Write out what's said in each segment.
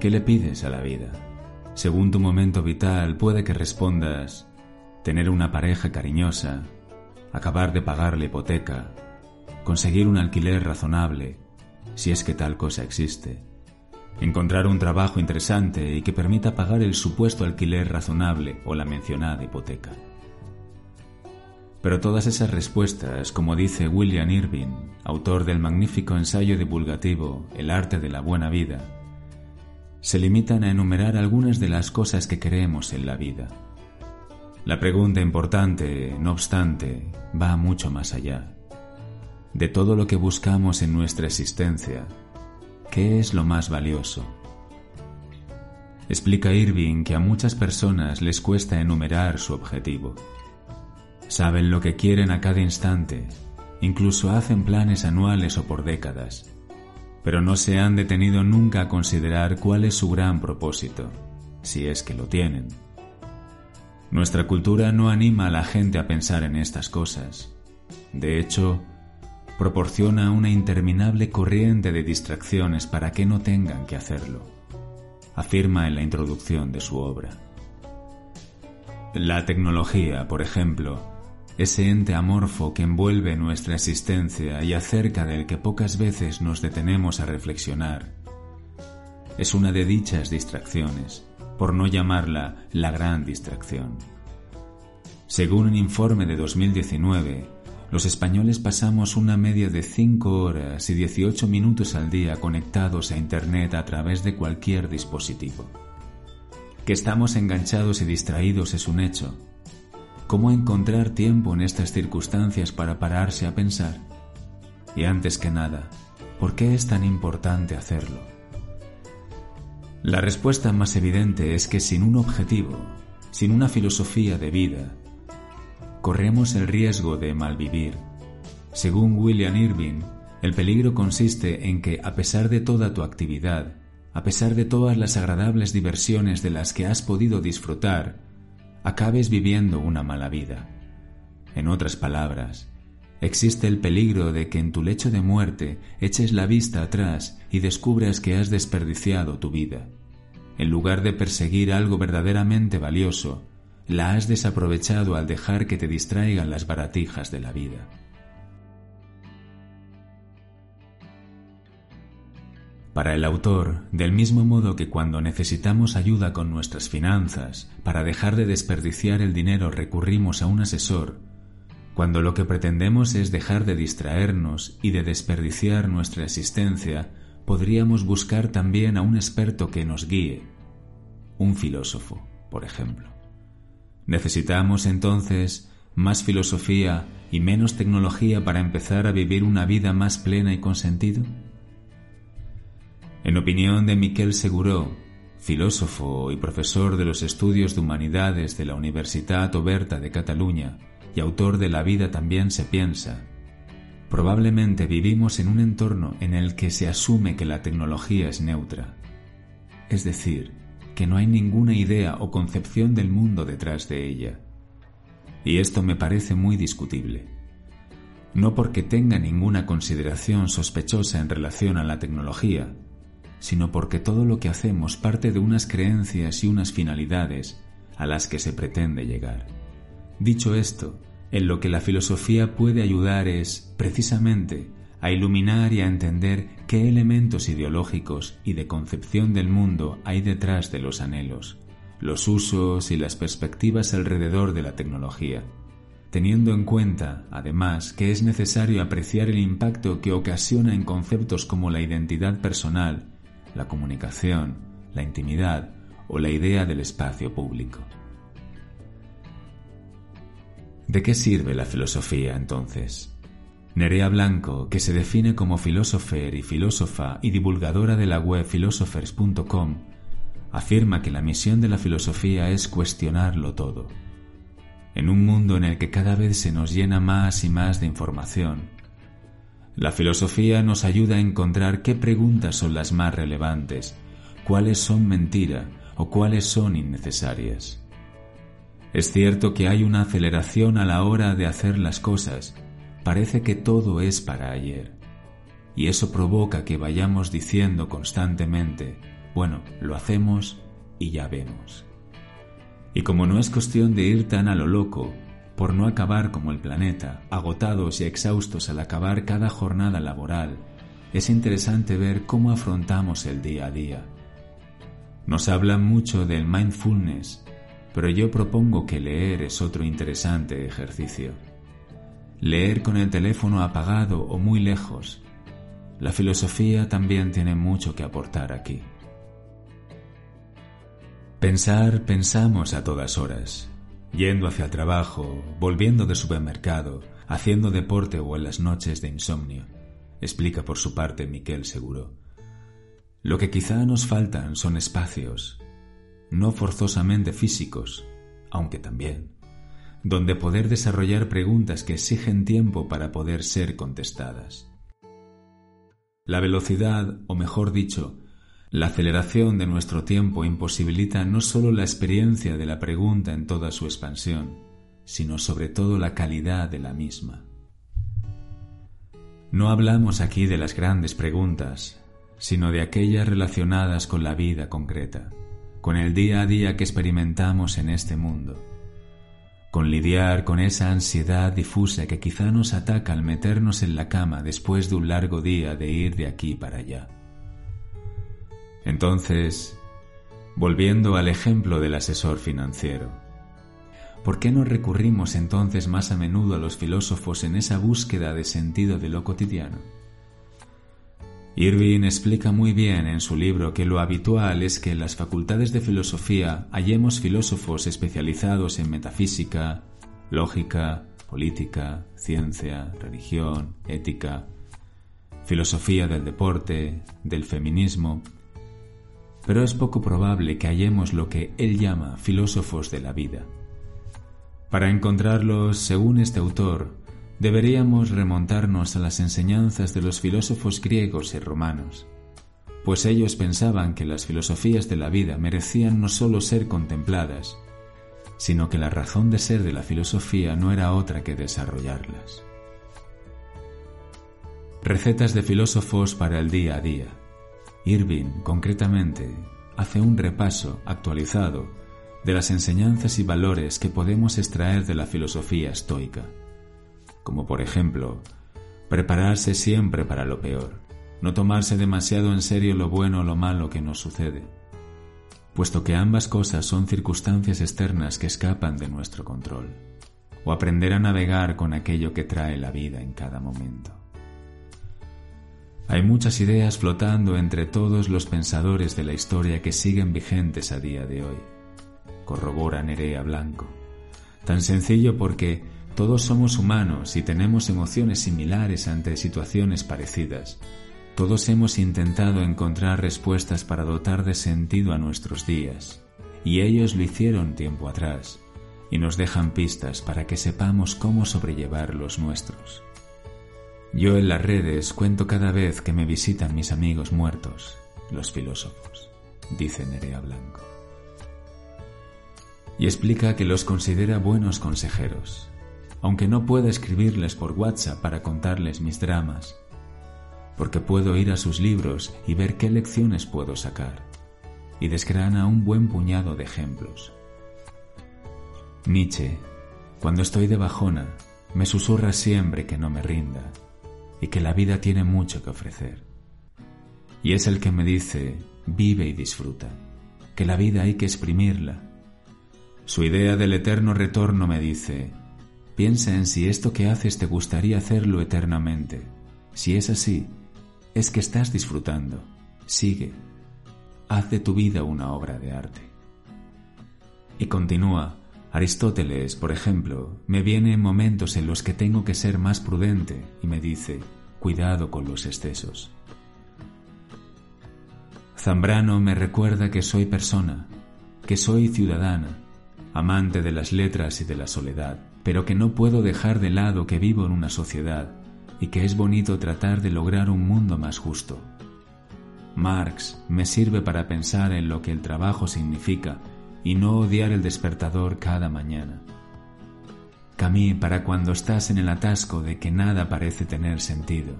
¿Qué le pides a la vida? Según tu momento vital puede que respondas tener una pareja cariñosa, acabar de pagar la hipoteca, conseguir un alquiler razonable, si es que tal cosa existe, encontrar un trabajo interesante y que permita pagar el supuesto alquiler razonable o la mencionada hipoteca. Pero todas esas respuestas, como dice William Irving, autor del magnífico ensayo divulgativo El arte de la buena vida, se limitan a enumerar algunas de las cosas que queremos en la vida. La pregunta importante, no obstante, va mucho más allá. De todo lo que buscamos en nuestra existencia, ¿qué es lo más valioso? Explica Irving que a muchas personas les cuesta enumerar su objetivo. Saben lo que quieren a cada instante, incluso hacen planes anuales o por décadas pero no se han detenido nunca a considerar cuál es su gran propósito, si es que lo tienen. Nuestra cultura no anima a la gente a pensar en estas cosas. De hecho, proporciona una interminable corriente de distracciones para que no tengan que hacerlo, afirma en la introducción de su obra. La tecnología, por ejemplo, ese ente amorfo que envuelve nuestra existencia y acerca del que pocas veces nos detenemos a reflexionar. Es una de dichas distracciones, por no llamarla la gran distracción. Según un informe de 2019, los españoles pasamos una media de 5 horas y 18 minutos al día conectados a Internet a través de cualquier dispositivo. Que estamos enganchados y distraídos es un hecho, ¿Cómo encontrar tiempo en estas circunstancias para pararse a pensar? Y antes que nada, ¿por qué es tan importante hacerlo? La respuesta más evidente es que sin un objetivo, sin una filosofía de vida, corremos el riesgo de malvivir. Según William Irving, el peligro consiste en que, a pesar de toda tu actividad, a pesar de todas las agradables diversiones de las que has podido disfrutar, acabes viviendo una mala vida. En otras palabras, existe el peligro de que en tu lecho de muerte eches la vista atrás y descubras que has desperdiciado tu vida. En lugar de perseguir algo verdaderamente valioso, la has desaprovechado al dejar que te distraigan las baratijas de la vida. Para el autor, del mismo modo que cuando necesitamos ayuda con nuestras finanzas, para dejar de desperdiciar el dinero recurrimos a un asesor, cuando lo que pretendemos es dejar de distraernos y de desperdiciar nuestra existencia, podríamos buscar también a un experto que nos guíe, un filósofo, por ejemplo. Necesitamos entonces más filosofía y menos tecnología para empezar a vivir una vida más plena y con sentido? En opinión de Miquel Seguró, filósofo y profesor de los estudios de humanidades de la Universitat Oberta de Cataluña y autor de La vida también se piensa, probablemente vivimos en un entorno en el que se asume que la tecnología es neutra, es decir, que no hay ninguna idea o concepción del mundo detrás de ella. Y esto me parece muy discutible. No porque tenga ninguna consideración sospechosa en relación a la tecnología, sino porque todo lo que hacemos parte de unas creencias y unas finalidades a las que se pretende llegar. Dicho esto, en lo que la filosofía puede ayudar es, precisamente, a iluminar y a entender qué elementos ideológicos y de concepción del mundo hay detrás de los anhelos, los usos y las perspectivas alrededor de la tecnología, teniendo en cuenta, además, que es necesario apreciar el impacto que ocasiona en conceptos como la identidad personal, la comunicación, la intimidad o la idea del espacio público. ¿De qué sirve la filosofía entonces? Nerea Blanco, que se define como filósofer y filósofa y divulgadora de la web philosophers.com, afirma que la misión de la filosofía es cuestionarlo todo. En un mundo en el que cada vez se nos llena más y más de información, la filosofía nos ayuda a encontrar qué preguntas son las más relevantes, cuáles son mentira o cuáles son innecesarias. Es cierto que hay una aceleración a la hora de hacer las cosas, parece que todo es para ayer, y eso provoca que vayamos diciendo constantemente, bueno, lo hacemos y ya vemos. Y como no es cuestión de ir tan a lo loco, por no acabar como el planeta, agotados y exhaustos al acabar cada jornada laboral, es interesante ver cómo afrontamos el día a día. Nos hablan mucho del mindfulness, pero yo propongo que leer es otro interesante ejercicio. Leer con el teléfono apagado o muy lejos. La filosofía también tiene mucho que aportar aquí. Pensar, pensamos a todas horas, yendo hacia el trabajo, volviendo del supermercado, haciendo deporte o en las noches de insomnio, explica por su parte Miquel Seguro. Lo que quizá nos faltan son espacios, no forzosamente físicos, aunque también, donde poder desarrollar preguntas que exigen tiempo para poder ser contestadas. La velocidad, o mejor dicho, la aceleración de nuestro tiempo imposibilita no sólo la experiencia de la pregunta en toda su expansión, sino sobre todo la calidad de la misma. No hablamos aquí de las grandes preguntas, sino de aquellas relacionadas con la vida concreta, con el día a día que experimentamos en este mundo, con lidiar con esa ansiedad difusa que quizá nos ataca al meternos en la cama después de un largo día de ir de aquí para allá. Entonces, volviendo al ejemplo del asesor financiero, ¿por qué no recurrimos entonces más a menudo a los filósofos en esa búsqueda de sentido de lo cotidiano? Irving explica muy bien en su libro que lo habitual es que en las facultades de filosofía hallemos filósofos especializados en metafísica, lógica, política, ciencia, religión, ética, filosofía del deporte, del feminismo, pero es poco probable que hallemos lo que él llama filósofos de la vida. Para encontrarlos, según este autor, deberíamos remontarnos a las enseñanzas de los filósofos griegos y romanos, pues ellos pensaban que las filosofías de la vida merecían no sólo ser contempladas, sino que la razón de ser de la filosofía no era otra que desarrollarlas. Recetas de filósofos para el día a día. Irving, concretamente, hace un repaso actualizado de las enseñanzas y valores que podemos extraer de la filosofía estoica, como por ejemplo, prepararse siempre para lo peor, no tomarse demasiado en serio lo bueno o lo malo que nos sucede, puesto que ambas cosas son circunstancias externas que escapan de nuestro control, o aprender a navegar con aquello que trae la vida en cada momento. Hay muchas ideas flotando entre todos los pensadores de la historia que siguen vigentes a día de hoy, corrobora Nerea Blanco. Tan sencillo porque todos somos humanos y tenemos emociones similares ante situaciones parecidas. Todos hemos intentado encontrar respuestas para dotar de sentido a nuestros días, y ellos lo hicieron tiempo atrás, y nos dejan pistas para que sepamos cómo sobrellevar los nuestros. Yo en las redes cuento cada vez que me visitan mis amigos muertos, los filósofos, dice Nerea Blanco. Y explica que los considera buenos consejeros, aunque no pueda escribirles por WhatsApp para contarles mis dramas, porque puedo ir a sus libros y ver qué lecciones puedo sacar, y desgrana un buen puñado de ejemplos. Nietzsche, cuando estoy de bajona, me susurra siempre que no me rinda, y que la vida tiene mucho que ofrecer. Y es el que me dice, vive y disfruta, que la vida hay que exprimirla. Su idea del eterno retorno me dice, piensa en si esto que haces te gustaría hacerlo eternamente. Si es así, es que estás disfrutando. Sigue. Haz de tu vida una obra de arte. Y continúa, Aristóteles, por ejemplo, me viene en momentos en los que tengo que ser más prudente y me dice, cuidado con los excesos. Zambrano me recuerda que soy persona, que soy ciudadana, amante de las letras y de la soledad, pero que no puedo dejar de lado que vivo en una sociedad y que es bonito tratar de lograr un mundo más justo. Marx me sirve para pensar en lo que el trabajo significa y no odiar el despertador cada mañana. Camí para cuando estás en el atasco de que nada parece tener sentido,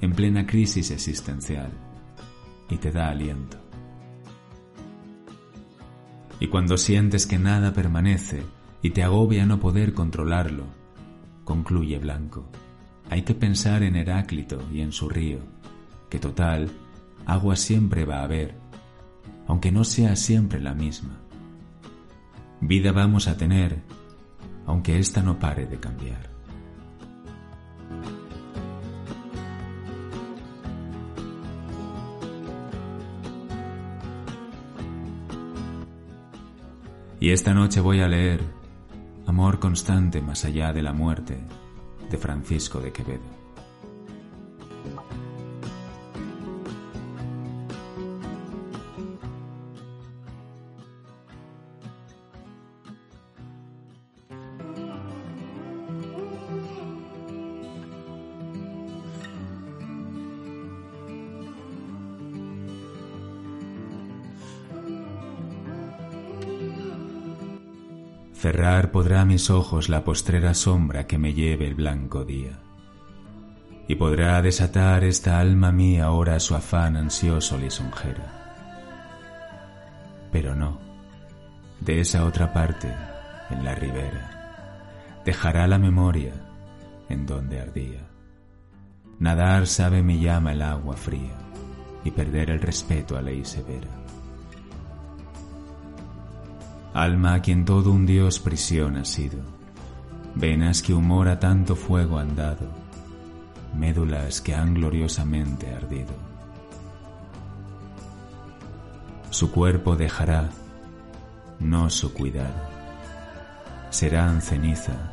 en plena crisis existencial, y te da aliento. Y cuando sientes que nada permanece y te agobia no poder controlarlo, concluye Blanco. Hay que pensar en Heráclito y en su río, que total, agua siempre va a haber, aunque no sea siempre la misma. Vida vamos a tener, aunque ésta no pare de cambiar. Y esta noche voy a leer Amor constante más allá de la muerte de Francisco de Quevedo. Cerrar podrá mis ojos la postrera sombra que me lleve el blanco día. Y podrá desatar esta alma mía ahora su afán ansioso lisonjera. Pero no, de esa otra parte, en la ribera, dejará la memoria en donde ardía. Nadar sabe me llama el agua fría y perder el respeto a ley severa alma a quien todo un dios prisión ha sido, venas que humor a tanto fuego han dado, médulas que han gloriosamente ardido. Su cuerpo dejará, no su cuidado, serán ceniza,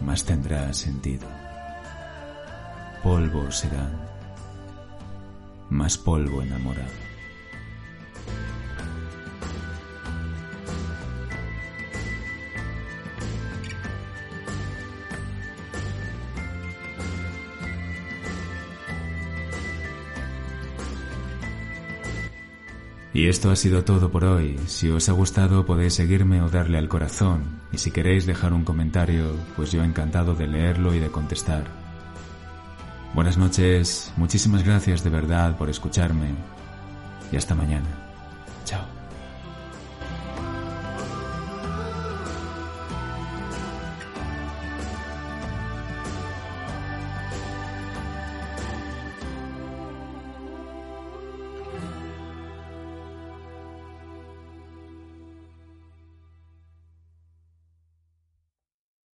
mas tendrá sentido. Polvo serán, más polvo enamorado. Y esto ha sido todo por hoy. Si os ha gustado podéis seguirme o darle al corazón. Y si queréis dejar un comentario, pues yo encantado de leerlo y de contestar. Buenas noches, muchísimas gracias de verdad por escucharme y hasta mañana. Chao.